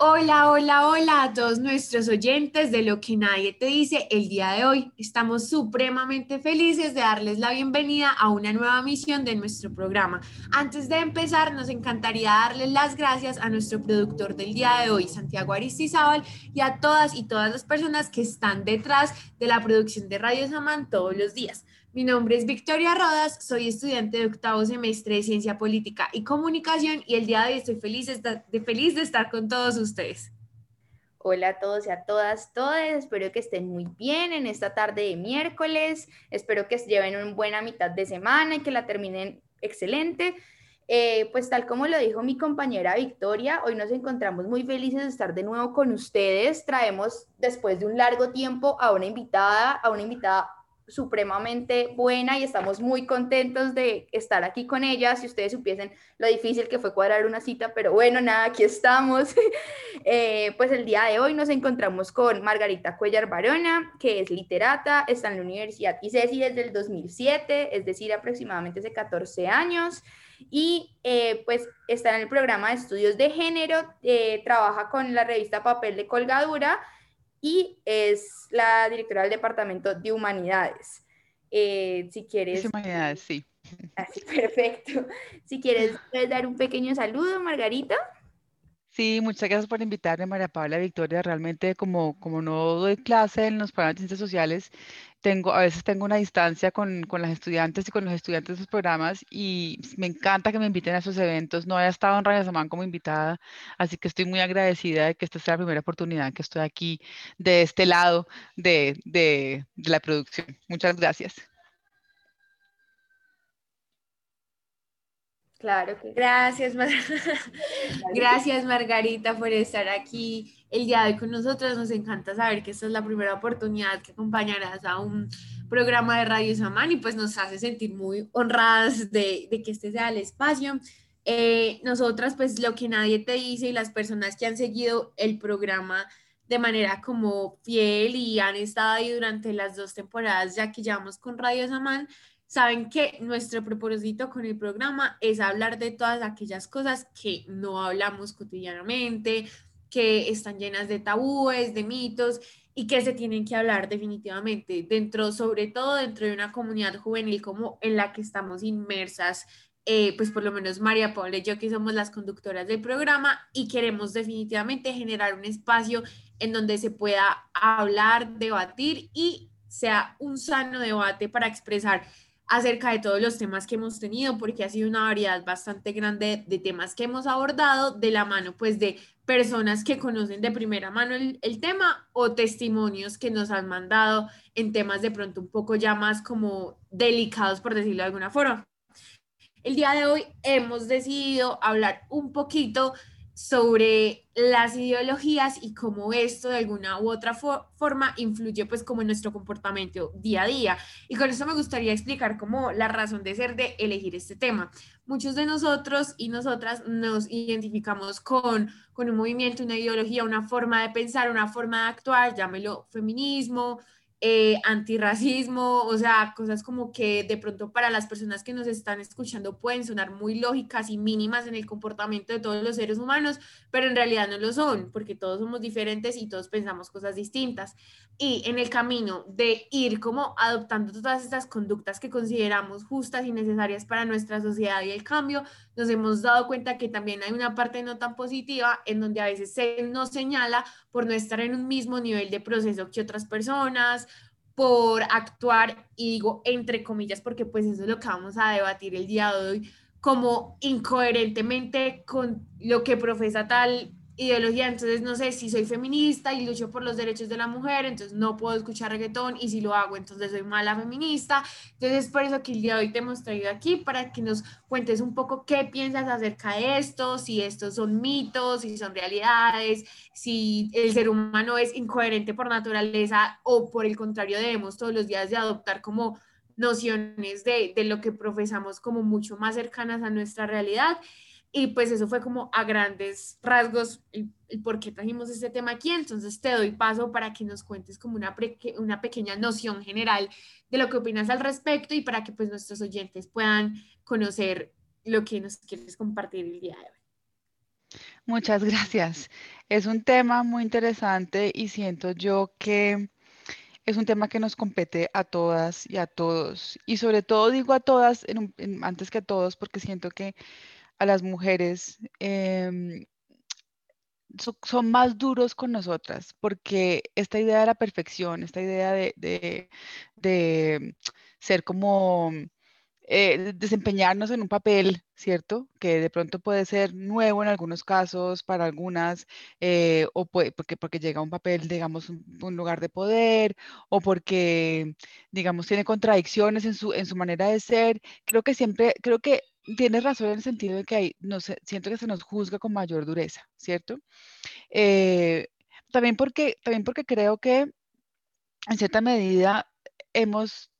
Hola, hola, hola a todos nuestros oyentes de Lo que nadie te dice. El día de hoy estamos supremamente felices de darles la bienvenida a una nueva misión de nuestro programa. Antes de empezar, nos encantaría darles las gracias a nuestro productor del día de hoy, Santiago Aristizábal, y a todas y todas las personas que están detrás de la producción de Radio Samán todos los días. Mi nombre es Victoria Rodas, soy estudiante de octavo semestre de Ciencia Política y Comunicación y el día de hoy estoy feliz de, feliz de estar con todos ustedes. Hola a todos y a todas, todas. Espero que estén muy bien en esta tarde de miércoles. Espero que lleven una buena mitad de semana y que la terminen excelente. Eh, pues tal como lo dijo mi compañera Victoria, hoy nos encontramos muy felices de estar de nuevo con ustedes. Traemos después de un largo tiempo a una invitada, a una invitada supremamente buena y estamos muy contentos de estar aquí con ella. Si ustedes supiesen lo difícil que fue cuadrar una cita, pero bueno, nada, aquí estamos. Eh, pues el día de hoy nos encontramos con Margarita Cuellar Barona, que es literata, está en la Universidad ICESI desde el 2007, es decir, aproximadamente hace 14 años. Y eh, pues está en el programa de estudios de género, eh, trabaja con la revista Papel de Colgadura y es la directora del Departamento de Humanidades. Eh, si quieres... Humanidades, sí. Así, perfecto. Si quieres, puedes dar un pequeño saludo, Margarita. Sí, muchas gracias por invitarme, María Paula Victoria. Realmente, como, como no doy clase en los programas de ciencias sociales, tengo, a veces tengo una distancia con, con las estudiantes y con los estudiantes de esos programas y me encanta que me inviten a esos eventos. No he estado en Radio Samán como invitada, así que estoy muy agradecida de que esta sea la primera oportunidad que estoy aquí de este lado de, de la producción. Muchas gracias. Claro que gracias, gracias Margarita por estar aquí el día de hoy con nosotros. Nos encanta saber que esta es la primera oportunidad que acompañarás a un programa de Radio Samán y pues nos hace sentir muy honradas de, de que este sea el espacio. Eh, nosotras pues lo que nadie te dice y las personas que han seguido el programa de manera como fiel y han estado ahí durante las dos temporadas ya que llevamos con Radio Samán, saben que nuestro propósito con el programa es hablar de todas aquellas cosas que no hablamos cotidianamente, que están llenas de tabúes, de mitos y que se tienen que hablar definitivamente dentro, sobre todo dentro de una comunidad juvenil como en la que estamos inmersas, eh, pues por lo menos María Paula y yo que somos las conductoras del programa y queremos definitivamente generar un espacio en donde se pueda hablar, debatir y sea un sano debate para expresar acerca de todos los temas que hemos tenido, porque ha sido una variedad bastante grande de temas que hemos abordado de la mano, pues, de personas que conocen de primera mano el, el, tema o testimonios que nos han mandado en temas de pronto un poco ya más como delicados, por decirlo de alguna forma. El día de hoy hemos decidido hablar un poquito sobre las ideologías y cómo esto de alguna u otra forma influye pues como en nuestro comportamiento día a día. Y con eso me gustaría explicar como la razón de ser de elegir este tema. Muchos de nosotros y nosotras nos identificamos con, con un movimiento, una ideología, una forma de pensar, una forma de actuar, llámelo feminismo, eh, antirracismo, o sea, cosas como que de pronto para las personas que nos están escuchando pueden sonar muy lógicas y mínimas en el comportamiento de todos los seres humanos, pero en realidad no lo son, porque todos somos diferentes y todos pensamos cosas distintas. Y en el camino de ir como adoptando todas estas conductas que consideramos justas y necesarias para nuestra sociedad y el cambio, nos hemos dado cuenta que también hay una parte no tan positiva en donde a veces se nos señala por no estar en un mismo nivel de proceso que otras personas, por actuar, y digo entre comillas, porque pues eso es lo que vamos a debatir el día de hoy, como incoherentemente con lo que profesa tal ideología, entonces no sé si soy feminista y lucho por los derechos de la mujer, entonces no puedo escuchar reggaetón y si lo hago, entonces soy mala feminista. Entonces por eso que el día de hoy te hemos traído aquí para que nos cuentes un poco qué piensas acerca de esto, si estos son mitos, si son realidades, si el ser humano es incoherente por naturaleza o por el contrario debemos todos los días de adoptar como nociones de, de lo que profesamos como mucho más cercanas a nuestra realidad. Y pues eso fue como a grandes rasgos el, por qué trajimos este tema aquí. Entonces te doy paso para que nos cuentes como una, una pequeña noción general de lo que opinas al respecto y para que pues nuestros oyentes puedan conocer lo que nos quieres compartir el día de hoy. Muchas gracias. Es un tema muy interesante y siento yo que es un tema que nos compete a todas y a todos. Y sobre todo digo a todas antes que a todos porque siento que a las mujeres em, son más duros con nosotras porque esta idea de la perfección, esta idea de ser como eh, desempeñarnos en un papel, ¿cierto? Que de pronto puede ser nuevo en algunos casos, para algunas, eh, o puede, porque, porque llega a un papel, digamos, un, un, lugar de poder, o porque, digamos, tiene contradicciones en su, en su manera de ser. Creo que siempre, creo que tienes razón en el sentido de que hay, no siento que se nos juzga con mayor dureza, ¿cierto? Eh, también, porque, también porque creo que en cierta medida hemos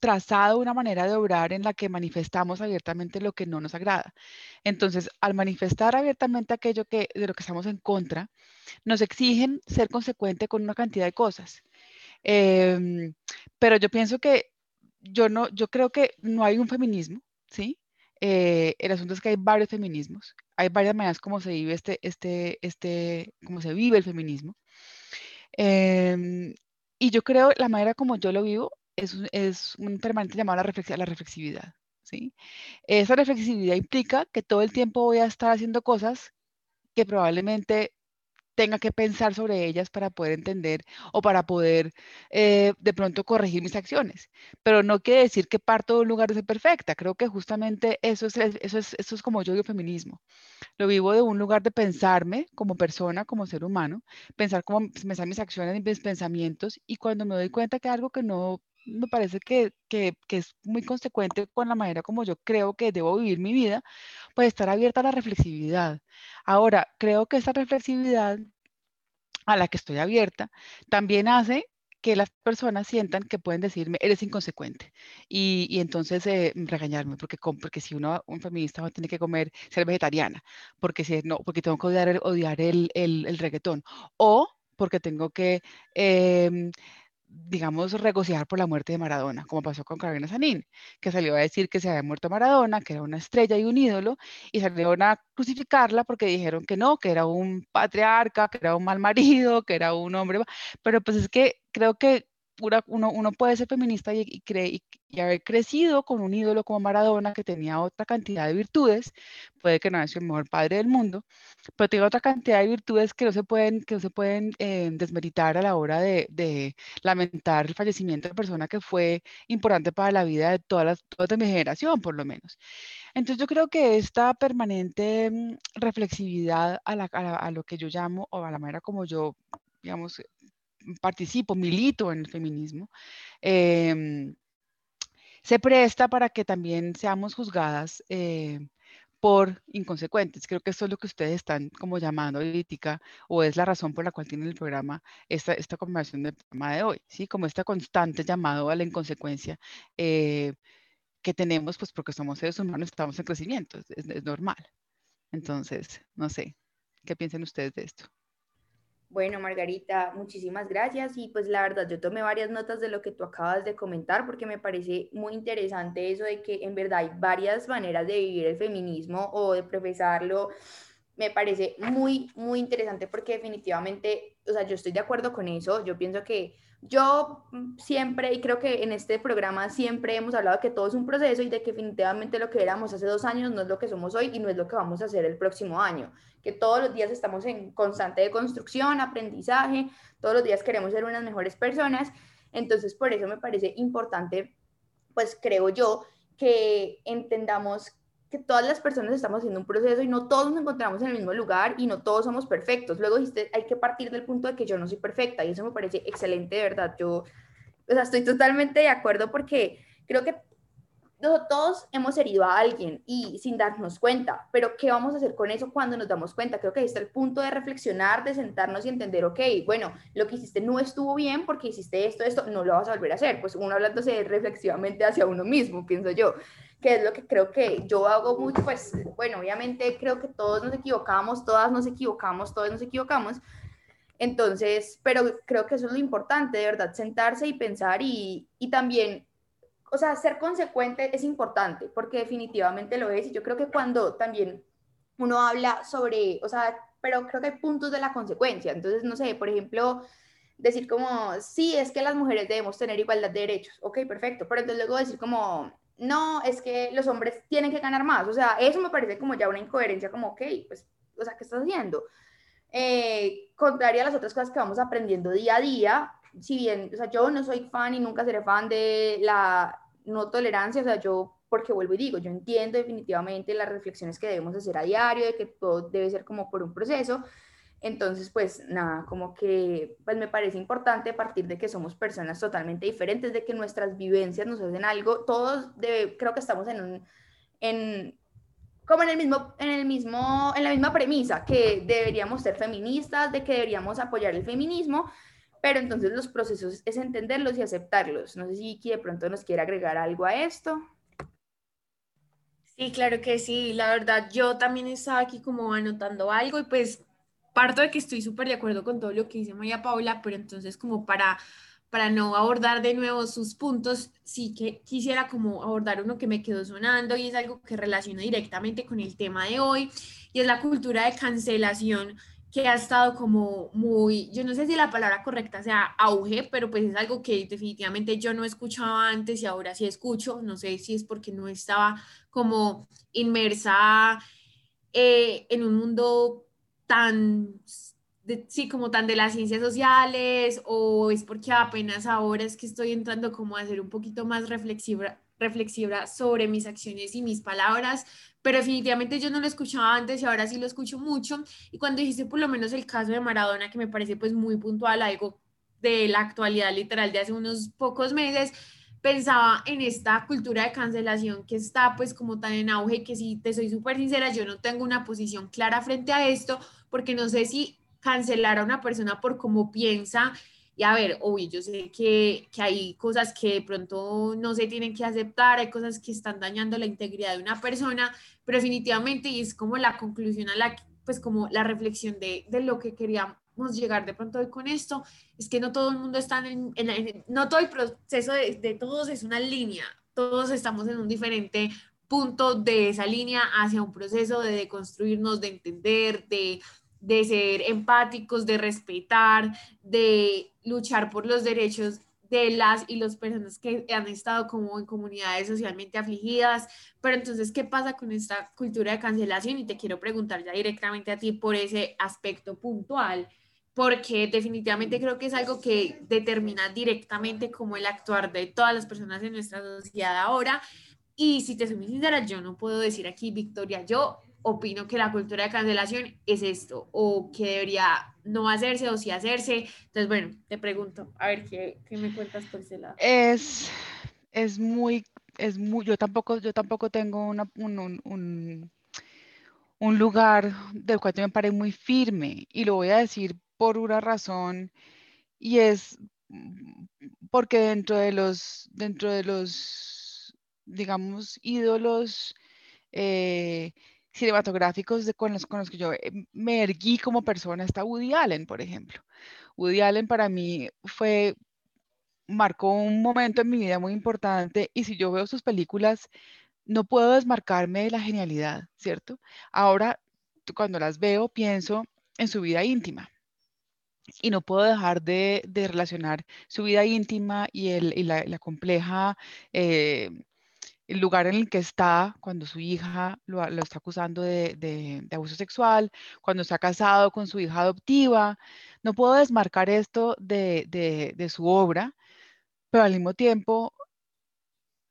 trazado una manera de obrar en la que manifestamos abiertamente lo que no nos agrada. Entonces, al manifestar abiertamente aquello que, de lo que estamos en contra, nos exigen ser consecuente con una cantidad de cosas. Em, pero yo pienso que yo no, yo creo que no hay un feminismo, ¿sí? Eh, el asunto es que hay varios feminismos, hay varias maneras como se vive este, este, este, cómo se vive el feminismo. Em, y yo creo la manera como yo lo vivo es, un permanente llamado a la, la reflexividad. ¿sí? Esa reflexividad implica que todo el tiempo voy a estar haciendo cosas que probablemente tenga que pensar sobre ellas para poder entender o para poder eh, de pronto corregir mis acciones. Pero no quiere decir que parto de un lugar de ser perfecta. Creo que justamente eso es, eso es, eso es como yo vivo feminismo. Lo vivo de un lugar de pensarme como persona, como ser humano, pensar cómo pensar mis acciones y mis pensamientos y cuando me doy cuenta que algo que no me parece que, que, que, es muy consecuente con la manera como yo creo que debo vivir mi vida, pues estar abierta a la reflexividad. Ahora, creo que esa reflexividad a la que estoy abierta también hace que las personas sientan que pueden decirme, eres inconsecuente, y, y entonces eh, regañarme, porque, porque si uno, un feminista no tiene que comer, ser vegetariana, porque, si, no, porque tengo que odiar el, odiar el, el, el reggaetón, o porque tengo que... Eh, digamos, regocijar por la muerte de Maradona, como pasó con Carolina Sanín, que salió a decir que se había muerto Maradona, que era una estrella y un ídolo, y salieron a crucificarla porque dijeron que no, que era un patriarca, que era un mal marido, que era un hombre, pero pues es que creo que uno, uno, puede ser feminista y, y, y, haber crecido con un ídolo como Maradona que tenía otra cantidad de virtudes, puede que no sido el mejor padre del mundo, pero tiene otra cantidad de virtudes que no se pueden, que no se pueden eh, desmeritar a la hora de, lamentar el fallecimiento de persona que fue importante para la vida de todas las, toda mi generación, por lo menos. Entonces yo creo que esta permanente mm, reflexividad la, a lo que yo llamo, o a la manera como yo digamos, participo, milito en el feminismo, em, se presta para que también seamos juzgadas eh, por inconsecuentes. Creo que esto es lo que ustedes están como llamando política o es la razón por la cual tienen el programa, esta, esta conversación del programa de hoy, ¿sí? Como este constante llamado a la inconsecuencia eh, que tenemos, pues porque somos seres humanos, estamos en crecimiento, es normal. Entonces, no sé, ¿qué piensan ustedes de esto? Bueno, Margarita, muchísimas gracias y pues la verdad yo tomé varias notas de lo que tú acabas de comentar porque me parece muy interesante eso de que en verdad hay varias maneras de vivir el feminismo o de profesarlo. Me parece muy, muy interesante porque definitivamente, o sea, yo estoy de acuerdo con eso. Yo pienso que yo siempre, y creo que en este programa siempre hemos hablado que todo es un proceso y de que definitivamente lo que éramos hace dos años no es lo que somos hoy y no es lo que vamos a hacer el próximo año. Que todos los días estamos en constante construcción, aprendizaje, todos los días queremos ser unas mejores personas. Entonces, por eso me parece importante, pues creo yo, que entendamos que todas las personas estamos haciendo un proceso y no todos nos encontramos en el mismo lugar y no todos somos perfectos. Luego dijiste, hay que partir del punto de que yo no soy perfecta y eso me parece excelente, de verdad. Yo, o sea, estoy totalmente de acuerdo porque creo que todos hemos herido a alguien y sin darnos cuenta, pero ¿qué vamos a hacer con eso cuando nos damos cuenta? Creo que ahí está el punto de reflexionar, de sentarnos y entender, ok, bueno, lo que hiciste no estuvo bien porque hiciste esto, esto, no lo vas a volver a hacer. Pues uno hablándose reflexivamente hacia uno mismo, pienso yo que es lo que creo que yo hago mucho, pues bueno, obviamente creo que todos nos equivocamos, todas nos equivocamos, todos nos equivocamos. Entonces, pero creo que eso es lo importante, de verdad, sentarse y pensar y, y también, o sea, ser consecuente es importante, porque definitivamente lo es. Y yo creo que cuando también uno habla sobre, o sea, pero creo que hay puntos de la consecuencia. Entonces, no sé, por ejemplo, decir como, sí, es que las mujeres debemos tener igualdad de derechos. Ok, perfecto. Pero entonces luego decir como, no, es que los hombres tienen que ganar más. O sea, eso me parece como ya una incoherencia, como, ok, pues, o sea, ¿qué estás haciendo? Eh, contraria a las otras cosas que vamos aprendiendo día a día, si bien, o sea, yo no soy fan y nunca seré fan de la no tolerancia, o sea, yo, porque vuelvo y digo, yo entiendo definitivamente las reflexiones que debemos hacer a diario, de que todo debe ser como por un proceso, entonces, pues nada, como que pues me parece importante partir de que somos personas totalmente diferentes, de que nuestras vivencias nos hacen algo, todos creo que estamos en un, en, como en el mismo, en el mismo, en la misma premisa, que deberíamos ser feministas, de que deberíamos apoyar el feminismo, pero entonces los procesos es entenderlos y aceptarlos. No sé si Iki de pronto nos quiere agregar algo a esto. Sí, claro que sí. La verdad, yo también estaba aquí como anotando algo y pues parto de que estoy súper de acuerdo con todo lo que dice María Paula, pero entonces como para, para no abordar de nuevo sus puntos, sí que quisiera como abordar uno que me quedó sonando y es algo que relaciono directamente con el tema de hoy y es la cultura de cancelación que ha estado como muy, yo no sé si la palabra correcta sea auge, pero pues es algo que definitivamente yo no escuchaba antes y ahora sí escucho, no sé si es porque no estaba como inmersa eh, en un mundo tan, sí, como tan de las ciencias sociales o es porque apenas ahora es que estoy entrando como a ser un poquito más reflexiva, reflexiva sobre mis acciones y mis palabras, pero definitivamente yo no lo escuchaba antes y ahora sí lo escucho mucho. Y cuando dijiste por lo menos el caso de Maradona, que me parece pues muy puntual, algo de la actualidad literal de hace unos pocos meses, pensaba en esta cultura de cancelación que está pues como tan en auge que si te soy súper sincera, yo no tengo una posición clara frente a esto porque no sé si cancelar a una persona por cómo piensa. Y a ver, obvio, yo sé que, que, hay cosas que de pronto no se tienen que aceptar, hay cosas que están dañando la integridad de una persona, pero definitivamente, y es como la conclusión a la, pues como la reflexión de, de lo que queríamos llegar de pronto hoy con esto, es que no todo el mundo está en, en, no todo el proceso de, de todos es una línea, todos estamos en un diferente punto de esa línea hacia un proceso de deconstruirnos, de entender, de, de ser empáticos, de respetar, de luchar por los derechos de las y las personas que han estado como en comunidades socialmente afligidas. Pero entonces, ¿qué pasa con esta cultura de cancelación? Y te quiero preguntar ya directamente a ti por ese aspecto puntual, porque definitivamente creo que es algo que determina directamente como el actuar de todas las personas en nuestra sociedad ahora. Y si te soy muy sincera, yo no puedo decir aquí, Victoria, yo opino que la cultura de cancelación es esto, o que debería no hacerse o sí hacerse. Entonces, bueno, te pregunto, a ver qué, qué me cuentas por ese lado. Es, es muy, es muy, yo tampoco, yo tampoco tengo una, un, un, un, lugar del cual me paré muy firme, y lo voy a decir por una razón, y es porque dentro de los, dentro de los, digamos, ídolos eh, cinematográficos de, con, los, con los que yo eh, me erguí como persona está Woody Allen, por ejemplo. Woody Allen para mí fue, marcó un momento en mi vida muy importante y si yo veo sus películas, no puedo desmarcarme de la genialidad, ¿cierto? Ahora, cuando las veo, pienso en su vida íntima y no puedo dejar de, de relacionar su vida íntima y, el, y la, la, compleja eh, el lugar en el que está cuando su hija lo, está acusando de, abuso sexual, cuando está casado con su hija adoptiva. No puedo desmarcar esto de, su obra, pero al mismo tiempo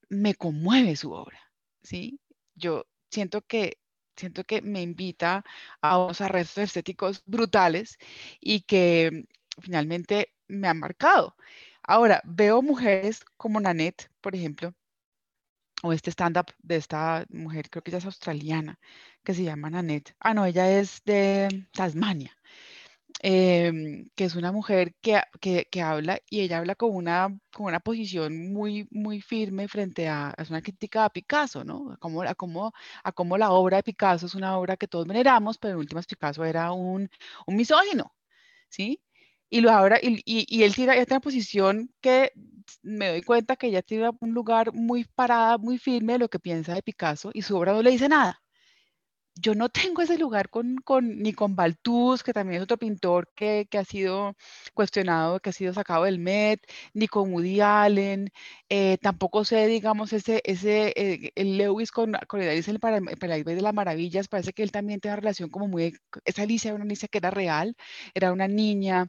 me conmueve su obra, ¿sí? Yo siento que, siento que me invita a unos arrestos estéticos brutales y que finalmente me han marcado. Ahora, veo mujeres como Nanette, por ejemplo, o este stand-up de esta mujer, creo que ella es australiana, que se llama Nanette. Ah, no, ella es de Tasmania, em, que es una mujer que, que, habla y ella habla con una, con una posición muy, muy firme frente a, es una crítica a Picasso, ¿no? A cómo, a, cómo, a cómo la obra de Picasso es una obra que todos veneramos, pero en últimas Picasso era un, un misógino, ¿sí? Y, lo ahora, y, y, y él tiene, esta posición que me doy cuenta que ella tiene un lugar muy parada, muy firme de lo que piensa de Picasso y su obra no le dice nada. Yo no tengo ese lugar con, con, ni con Baltús, que también es otro pintor que, que, ha sido cuestionado, que ha sido sacado del Met, ni con Woody Allen, eh, tampoco sé, digamos, ese, ese eh, el Lewis con, con el para de las Maravillas, parece que él también tiene una relación como muy, esa Alicia era una Alicia que era real, era una niña,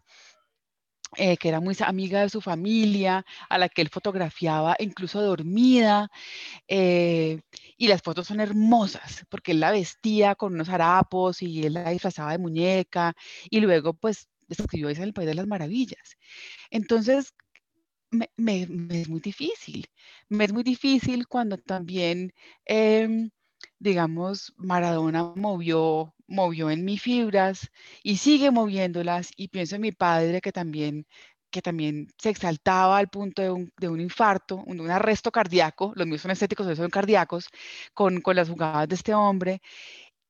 eh, que era muy amiga de su familia, a la que él fotografiaba incluso dormida. Eh, y las fotos son hermosas, porque él la vestía con unos harapos y él la disfrazaba de muñeca, y luego pues escribió en el País de las Maravillas. Entonces, me, es muy difícil. Me es muy difícil cuando también, em, digamos, Maradona movió movió en mis fibras y sigue moviéndolas y pienso en mi padre que también que también se exaltaba al punto de un, de un infarto, un, un, arresto cardíaco, los míos son estéticos, los son cardíacos, con, con las jugadas de este hombre,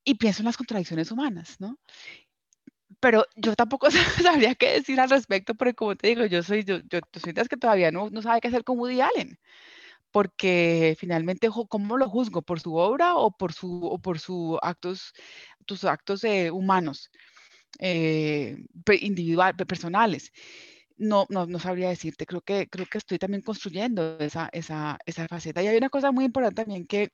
y pienso en las contradicciones humanas, ¿no? Pero yo tampoco sabría qué decir al respecto, porque como te digo, yo soy, yo, yo, las que todavía no, no sabe qué hacer con Woody Allen porque finalmente, ¿cómo lo juzgo? ¿Por su obra o por su, o por su actos, tus actos eh, humanos, eh, individual, personales? No, no, no sabría decirte, creo que, creo que estoy también construyendo esa, esa, esa faceta. Y hay una cosa muy importante también que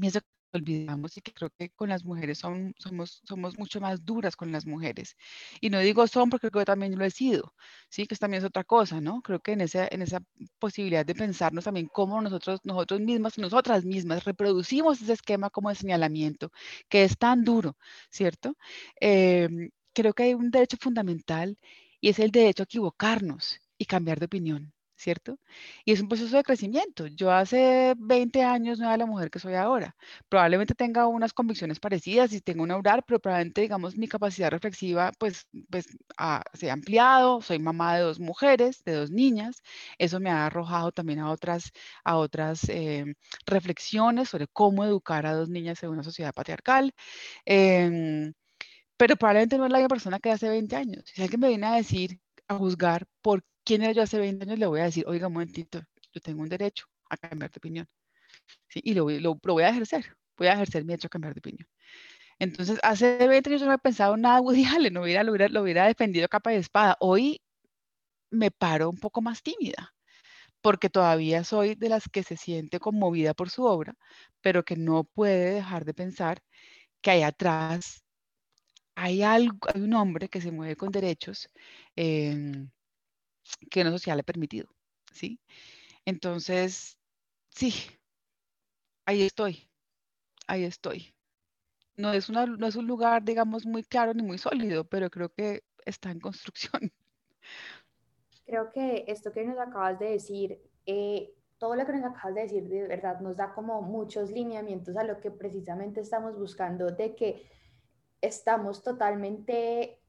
pienso olvidamos y que creo que con las mujeres son, somos, somos mucho más duras con las mujeres. Y no digo son porque creo que también lo he sido, ¿sí? Que también es otra cosa, ¿no? Creo que en esa, en esa posibilidad de pensarnos también cómo nosotros, nosotros mismas, nosotras mismas reproducimos ese esquema como de señalamiento, que es tan duro, ¿cierto? Em, creo que hay un derecho fundamental y es el derecho a equivocarnos y cambiar de opinión. ¿Cierto? Y es un proceso de crecimiento. Yo hace 20 años no era la mujer que soy ahora. Probablemente tenga unas convicciones parecidas y tengo una orar, pero probablemente, digamos, mi capacidad reflexiva, pues, pues se ha ampliado. Soy mamá de dos mujeres, de dos niñas. Eso me ha arrojado también a otras, a otras eh, reflexiones sobre cómo educar a dos niñas en una sociedad patriarcal. Em, pero probablemente no es la misma persona que hace 20 años. Si alguien me viene a decir, a juzgar por quién era yo hace 20 años, le voy a decir, oiga, un momentito, yo tengo un derecho a cambiar de opinión. ¿Sí? Y lo, voy a ejercer, voy a ejercer mi derecho a cambiar de opinión. Entonces, hace 20 años yo no había pensado nada Woody no hubiera, lo, hubiera, lo hubiera defendido capa y espada. Hoy me paro un poco más tímida, porque todavía soy de las que se siente conmovida por su obra, pero que no puede dejar de pensar que hay atrás hay, algo, hay un hombre que se mueve con derechos, eh, que no social le permitido, ¿sí? Entonces, sí, ahí estoy, ahí estoy. No es, no es un lugar, digamos, muy claro ni muy sólido, pero creo que está en construcción. Creo que esto que nos acabas de decir, eh, todo lo que nos acabas de decir, de verdad, nos da como muchos lineamientos a lo que precisamente estamos buscando, de que estamos totalmente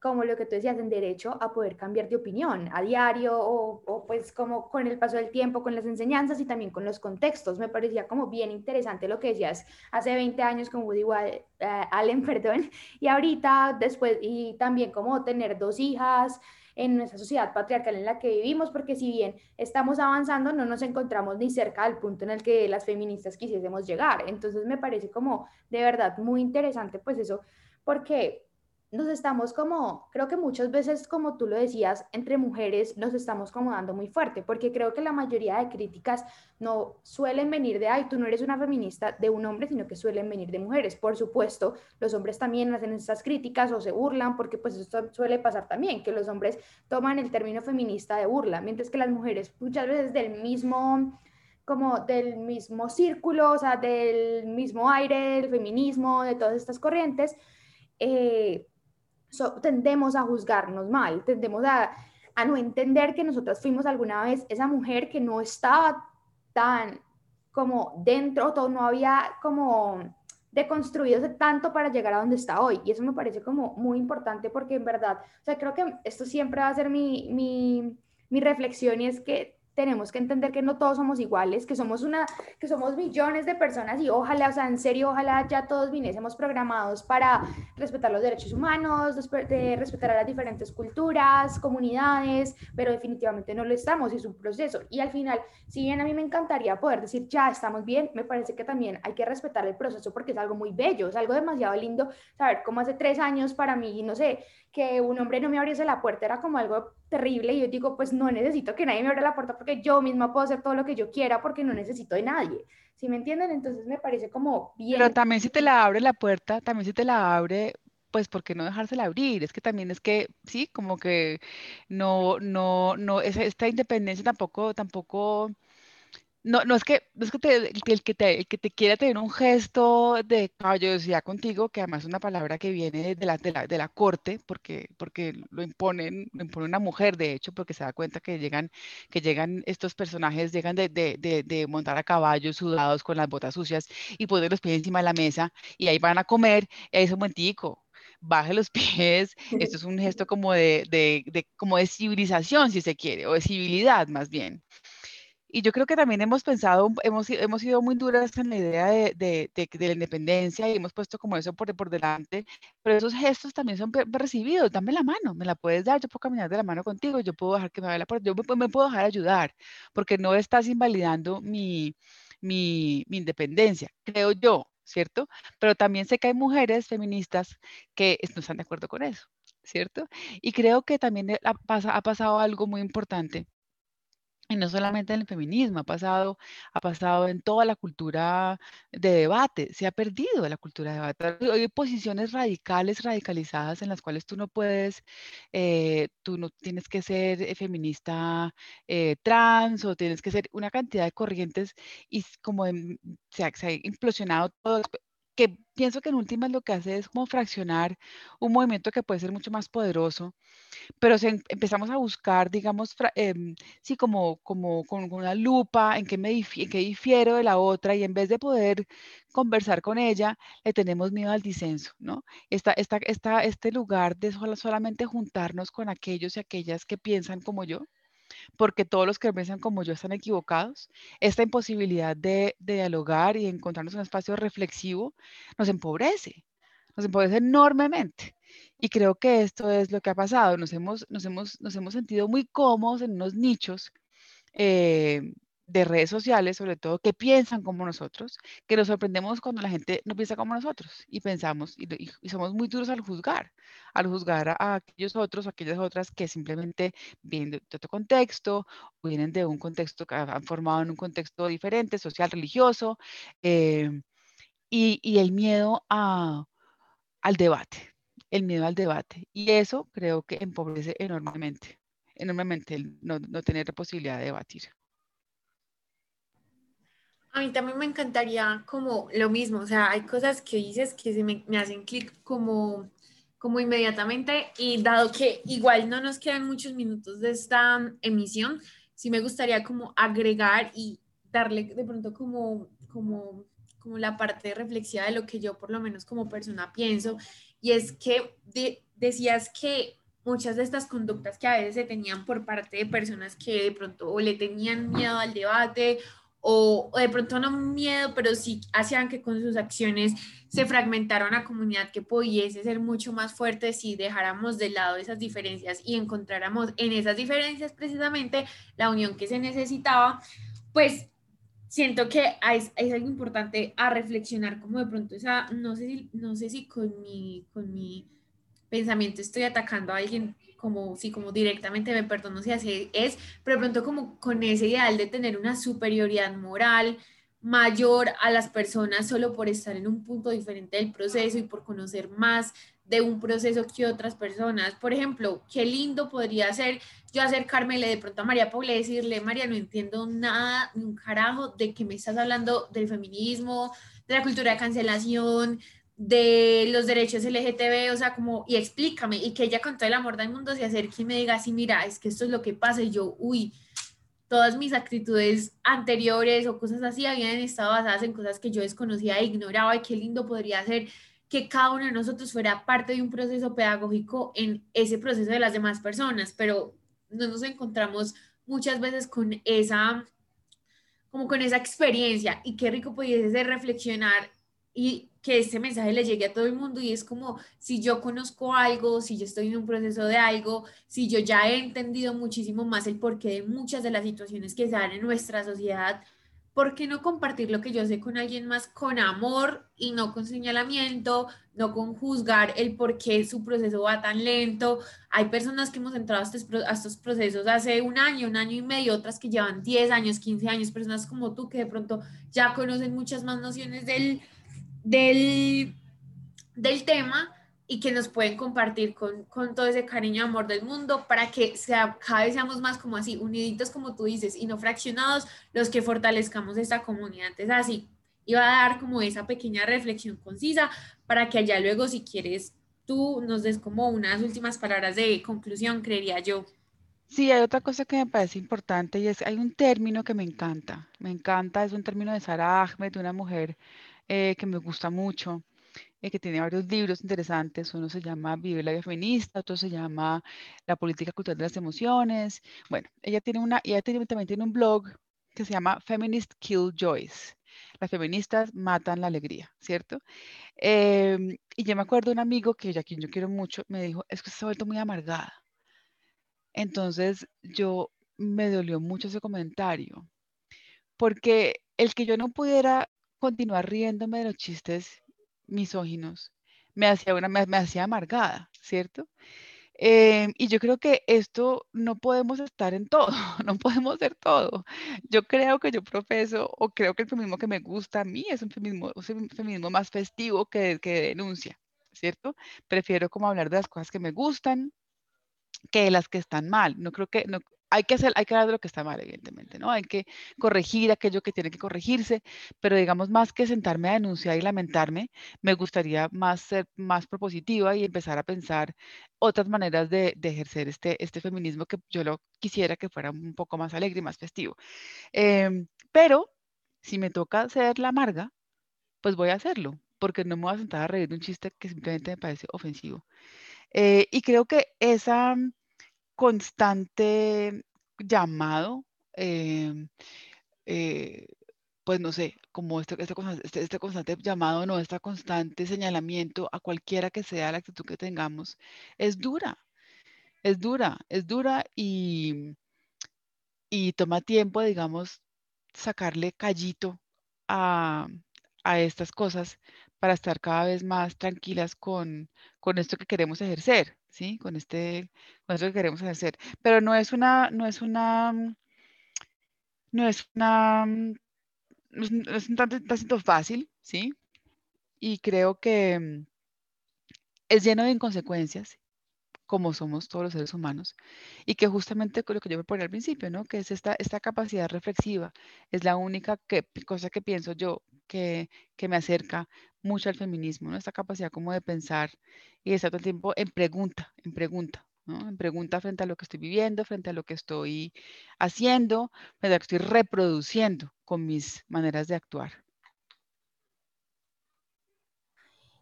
como lo que tú decías, en derecho a poder cambiar de opinión a diario o, pues como con el paso del tiempo, con las enseñanzas y también con los contextos. Me parecía como bien interesante lo que decías hace 20 años con Woody uh, Allen, perdón, y ahorita después, y también como tener dos hijas en nuestra sociedad patriarcal en la que vivimos, porque si bien estamos avanzando, no nos encontramos ni cerca del punto en el que las feministas quisiésemos llegar. Entonces me parece como de verdad muy interesante pues eso, porque nos estamos como, creo que muchas veces, como tú lo decías, entre mujeres nos estamos como dando muy fuerte, porque creo que la mayoría de críticas no suelen venir de, ay, tú no eres una feminista de un hombre, sino que suelen venir de mujeres. Por supuesto, los hombres también hacen estas críticas o se burlan, porque pues esto suele pasar también, que los hombres toman el término feminista de burla, mientras que las mujeres muchas veces del mismo como del mismo círculo, o sea, del mismo aire, del feminismo, de todas estas corrientes, eh, tendemos a juzgarnos mal, tendemos a, a no entender que nosotras fuimos alguna vez esa mujer que no estaba tan como dentro, todo no había como deconstruido tanto para llegar a donde está hoy. Y eso me parece como muy importante porque en verdad, o sea, creo que esto siempre va a ser mi, mi, mi reflexión y es que tenemos que entender que no todos somos iguales, que somos una, que somos millones de personas y ojalá, o sea, en serio, ojalá ya todos viniésemos programados para respetar los derechos humanos, de respetar a las diferentes culturas, comunidades, pero definitivamente no lo estamos es un proceso. Y al final, si bien a mí me encantaría poder decir, ya estamos bien, me parece que también hay que respetar el proceso porque es algo muy bello, es algo demasiado lindo saber cómo hace tres años para mí, no sé, que un hombre no me abriese la puerta era como algo terrible y yo digo, pues no necesito que nadie me abra la puerta porque yo misma puedo hacer todo lo que yo quiera porque no necesito de nadie. ¿Sí me entienden? Entonces me parece como bien. Pero también si te la abre la puerta, también si te la abre, pues ¿por qué no dejársela abrir? Es que también es que, sí, como que no, no, no, esta independencia tampoco, tampoco no, no es que, es que el, que te, quiera tener un gesto de caballerosidad contigo, que además es una palabra que viene de la, de la, corte, porque, porque lo imponen, lo impone una mujer, de hecho, porque se da cuenta que llegan, que llegan estos personajes, llegan de, de, de, de montar a caballos sudados con las botas sucias y poner los pies encima de la mesa y ahí van a comer, y ahí es un momentico, baje los pies, esto es un gesto como de, de, de, como de civilización, si se quiere, o de civilidad más bien. Y yo creo que también hemos pensado, hemos, hemos sido muy duras en la idea de, de, de, la independencia y hemos puesto como eso por, por delante, pero esos gestos también son recibidos. Dame la mano, me la puedes dar, yo puedo caminar de la mano contigo, yo puedo dejar que me vaya la puerta, yo me, me, puedo dejar ayudar, porque no estás invalidando mi, mi, mi independencia, creo yo, ¿cierto? Pero también sé que hay mujeres feministas que no están de acuerdo con eso, ¿cierto? Y creo que también ha, ha pasado algo muy importante y no solamente en el feminismo, ha pasado, ha pasado en toda la cultura de debate, se ha perdido la cultura de debate. Hay posiciones radicales, radicalizadas en las cuales tú no puedes, eh, tú no tienes que ser eh, feminista eh, trans o tienes que ser una cantidad de corrientes y como se, ha, se ha implosionado todo que pienso que en últimas lo que hace es como fraccionar un movimiento que puede ser mucho más poderoso, pero em, empezamos a buscar, digamos, em, sí, como, como con una lupa en qué, me en qué difiero de la otra y en vez de poder conversar con ella, le tenemos miedo al disenso, ¿no? Esta, esta, esta, este lugar de solamente juntarnos con aquellos y aquellas que piensan como yo, porque todos los que piensan como yo están equivocados. Esta imposibilidad de, dialogar y encontrarnos un espacio reflexivo nos empobrece, nos empobrece enormemente. Y creo que esto es lo que ha pasado. Nos hemos, nos hemos, nos hemos sentido muy cómodos en unos nichos eh, de redes sociales, sobre todo, que piensan como nosotros, que nos sorprendemos cuando la gente no piensa como nosotros y pensamos y, somos muy duros al juzgar, al juzgar a, aquellos otros o aquellas otras que simplemente vienen de, otro contexto o vienen de un contexto que han formado en un contexto diferente, social, religioso, eh, y, el miedo a, al debate, el miedo al debate. Y eso creo que empobrece enormemente, enormemente no, no tener posibilidad de debatir. A mí también me encantaría como lo mismo, o sea, hay cosas que dices que se me, me hacen clic como, como inmediatamente y dado que igual no nos quedan muchos minutos de esta emisión, sí me gustaría como agregar y darle de pronto como, como, como la parte reflexiva de lo que yo por lo menos como persona pienso. Y es que decías que muchas de estas conductas que a veces se tenían por parte de personas que de pronto o le tenían miedo al debate o, de pronto no miedo, pero sí hacían que con sus acciones se fragmentara una comunidad que pudiese ser mucho más fuerte si dejáramos de lado esas diferencias y encontráramos en esas diferencias precisamente la unión que se necesitaba, pues siento que es, es algo importante a reflexionar como de pronto esa, no sé si, no sé si con mi, con mi pensamiento estoy atacando a alguien como, sí, como directamente me perdono si así es, pero pronto como con ese ideal de tener una superioridad moral mayor a las personas solo por estar en un punto diferente del proceso y por conocer más de un proceso que otras personas. Por ejemplo, qué lindo podría ser yo acercármele de pronto a María Paula y decirle, María, no entiendo nada, ni un carajo de que me estás hablando del feminismo, de la cultura de cancelación, de los derechos LGTB, o sea, como, y explícame, y que ella con todo el amor del mundo se acerque y me diga, sí, mira, es que esto es lo que pasa, y yo, uy, todas mis actitudes anteriores o cosas así habían estado basadas en cosas que yo desconocía e ignoraba, y qué lindo podría ser que cada uno de nosotros fuera parte de un proceso pedagógico en ese proceso de las demás personas, pero no nos encontramos muchas veces con esa, como con esa experiencia y qué rico pudiese reflexionar y que este mensaje le llegue a todo el mundo y es como si yo conozco algo, si yo estoy en un proceso de algo, si yo ya he entendido muchísimo más el porqué de muchas de las situaciones que se dan en nuestra sociedad, ¿por qué no compartir lo que yo sé con alguien más con amor y no con señalamiento, no con juzgar el por qué su proceso va tan lento? Hay personas que hemos entrado a estos, procesos hace un año, un año y medio, otras que llevan 10 años, 15 años, personas como tú que de pronto ya conocen muchas más nociones del, del, del tema y que nos pueden compartir con, con, todo ese cariño y amor del mundo para que sea, cada vez seamos más como así, uniditos como tú dices y no fraccionados los que fortalezcamos esta comunidad. Entonces así, iba a dar como esa pequeña reflexión concisa para que allá luego si quieres tú nos des como unas últimas palabras de conclusión, creería yo. Sí, hay otra cosa que me parece importante y es, hay un término que me encanta, me encanta, es un término de Sara Ahmed, de una mujer eh, que me gusta mucho, eh, que tiene varios libros interesantes. Uno se llama Vive la vida feminista, otro se llama La política cultural de las emociones. Bueno, ella tiene una, ella también tiene un blog que se llama Feminist Kill Joys. Las feministas matan la alegría, ¿cierto? Em, y yo me acuerdo de un amigo que ya quien yo quiero mucho me dijo, es que se ha vuelto muy amargada. Entonces yo me dolió mucho ese comentario, porque el que yo no pudiera continuar riéndome de los chistes misóginos, me hacía, una, me, hacía amargada, ¿cierto? Em, y yo creo que esto no podemos estar en todo, no podemos ser todo. Yo creo que yo profeso o creo que el feminismo que me gusta a mí es un feminismo, un feminismo más festivo que, que denuncia, ¿cierto? Prefiero como hablar de las cosas que me gustan que de las que están mal. No creo que, no, hay que hacer, hay que hablar de lo que está mal, evidentemente, ¿no? Hay que corregir aquello que tiene que corregirse, pero digamos, más que sentarme a denunciar y lamentarme, me gustaría más ser más propositiva y empezar a pensar otras maneras de, ejercer este, este feminismo que yo lo quisiera que fuera un poco más alegre y más festivo. Em, pero si me toca ser la amarga, pues voy a hacerlo, porque no me voy a sentar a reír de un chiste que simplemente me parece ofensivo. Eh, y creo que esa constante llamado, em, eh, pues no sé, como este, este, este, este, constante llamado, no, este constante señalamiento a cualquiera que sea la actitud que tengamos, es dura, es dura, es dura y, y toma tiempo, digamos, sacarle callito a, a estas cosas para estar cada vez más tranquilas con, con esto que queremos ejercer. ¿sí? Con este, con esto que queremos hacer. Pero no es una, no es una, no es una, no es un tanto, fácil, ¿sí? Y creo que mm, es lleno de inconsecuencias, como somos todos los seres humanos, y que justamente lo que yo me ponía al principio, ¿no? Que es esta, esta capacidad reflexiva, es la única que, cosa que pienso yo que, me acerca mucho al feminismo. Esta capacidad como de pensar y de estar todo el tiempo en pregunta, en pregunta. En pregunta frente a lo que estoy viviendo, frente a lo que estoy haciendo, frente a lo que estoy reproduciendo con mis maneras de actuar.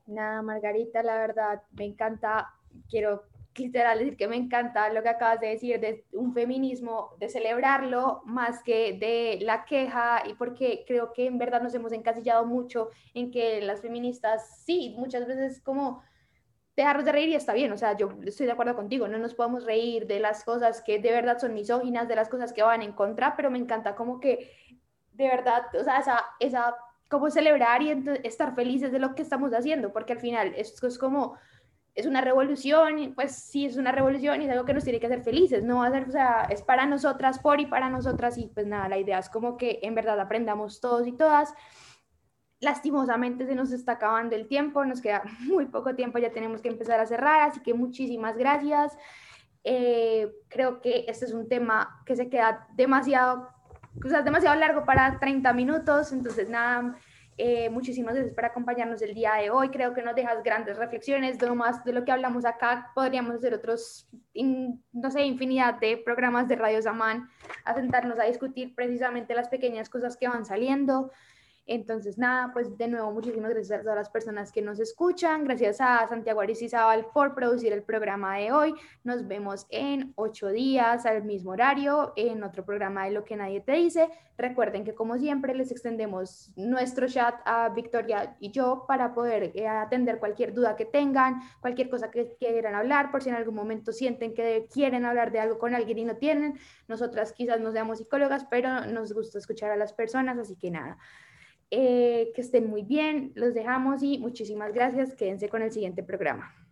Nada, Margarita, la verdad, me encanta, quiero literal decir que me encanta lo que acabas de decir de un feminismo, de celebrarlo más que de la queja y porque creo que en verdad nos hemos encasillado mucho en que las feministas, sí, muchas veces como dejarnos de reír y está bien, o sea, yo estoy de acuerdo contigo, no nos podemos reír de las cosas que de verdad son misóginas, de las cosas que van en contra, pero me encanta como que de verdad, o sea, esa, esa como celebrar y estar felices de lo que estamos haciendo, porque al final esto es como es una revolución, pues sí, es una revolución y es algo que nos tiene que hacer felices, no va o sea, es para nosotras, por y para nosotras y pues nada, la idea es como que en verdad aprendamos todos y todas. Lastimosamente se nos está acabando el tiempo, nos queda muy poco tiempo, ya tenemos que empezar a cerrar, así que muchísimas gracias. Eh, creo que este es un tema que se queda demasiado, o sea, demasiado largo para 30 minutos, entonces nada, eh, muchísimas gracias por acompañarnos el día de hoy. Creo que nos dejas grandes reflexiones. De lo más de lo que hablamos acá, podríamos hacer otros, no sé, infinidad de programas de Radio Samán, a a discutir precisamente las pequeñas cosas que van saliendo. Entonces, nada, pues de nuevo, muchísimas gracias a todas las personas que nos escuchan. Gracias a Santiago Aristizábal por producir el programa de hoy. Nos vemos en ocho días al mismo horario en otro programa de Lo que nadie te dice. Recuerden que como siempre les extendemos nuestro chat a Victoria y yo para poder eh, atender cualquier duda que tengan, cualquier cosa que quieran hablar, por si en algún momento sienten que quieren hablar de algo con alguien y no tienen. Nosotras quizás no seamos psicólogas, pero nos gusta escuchar a las personas, así que nada. Eh, que estén muy bien, los dejamos y muchísimas gracias. Quédense con el siguiente programa.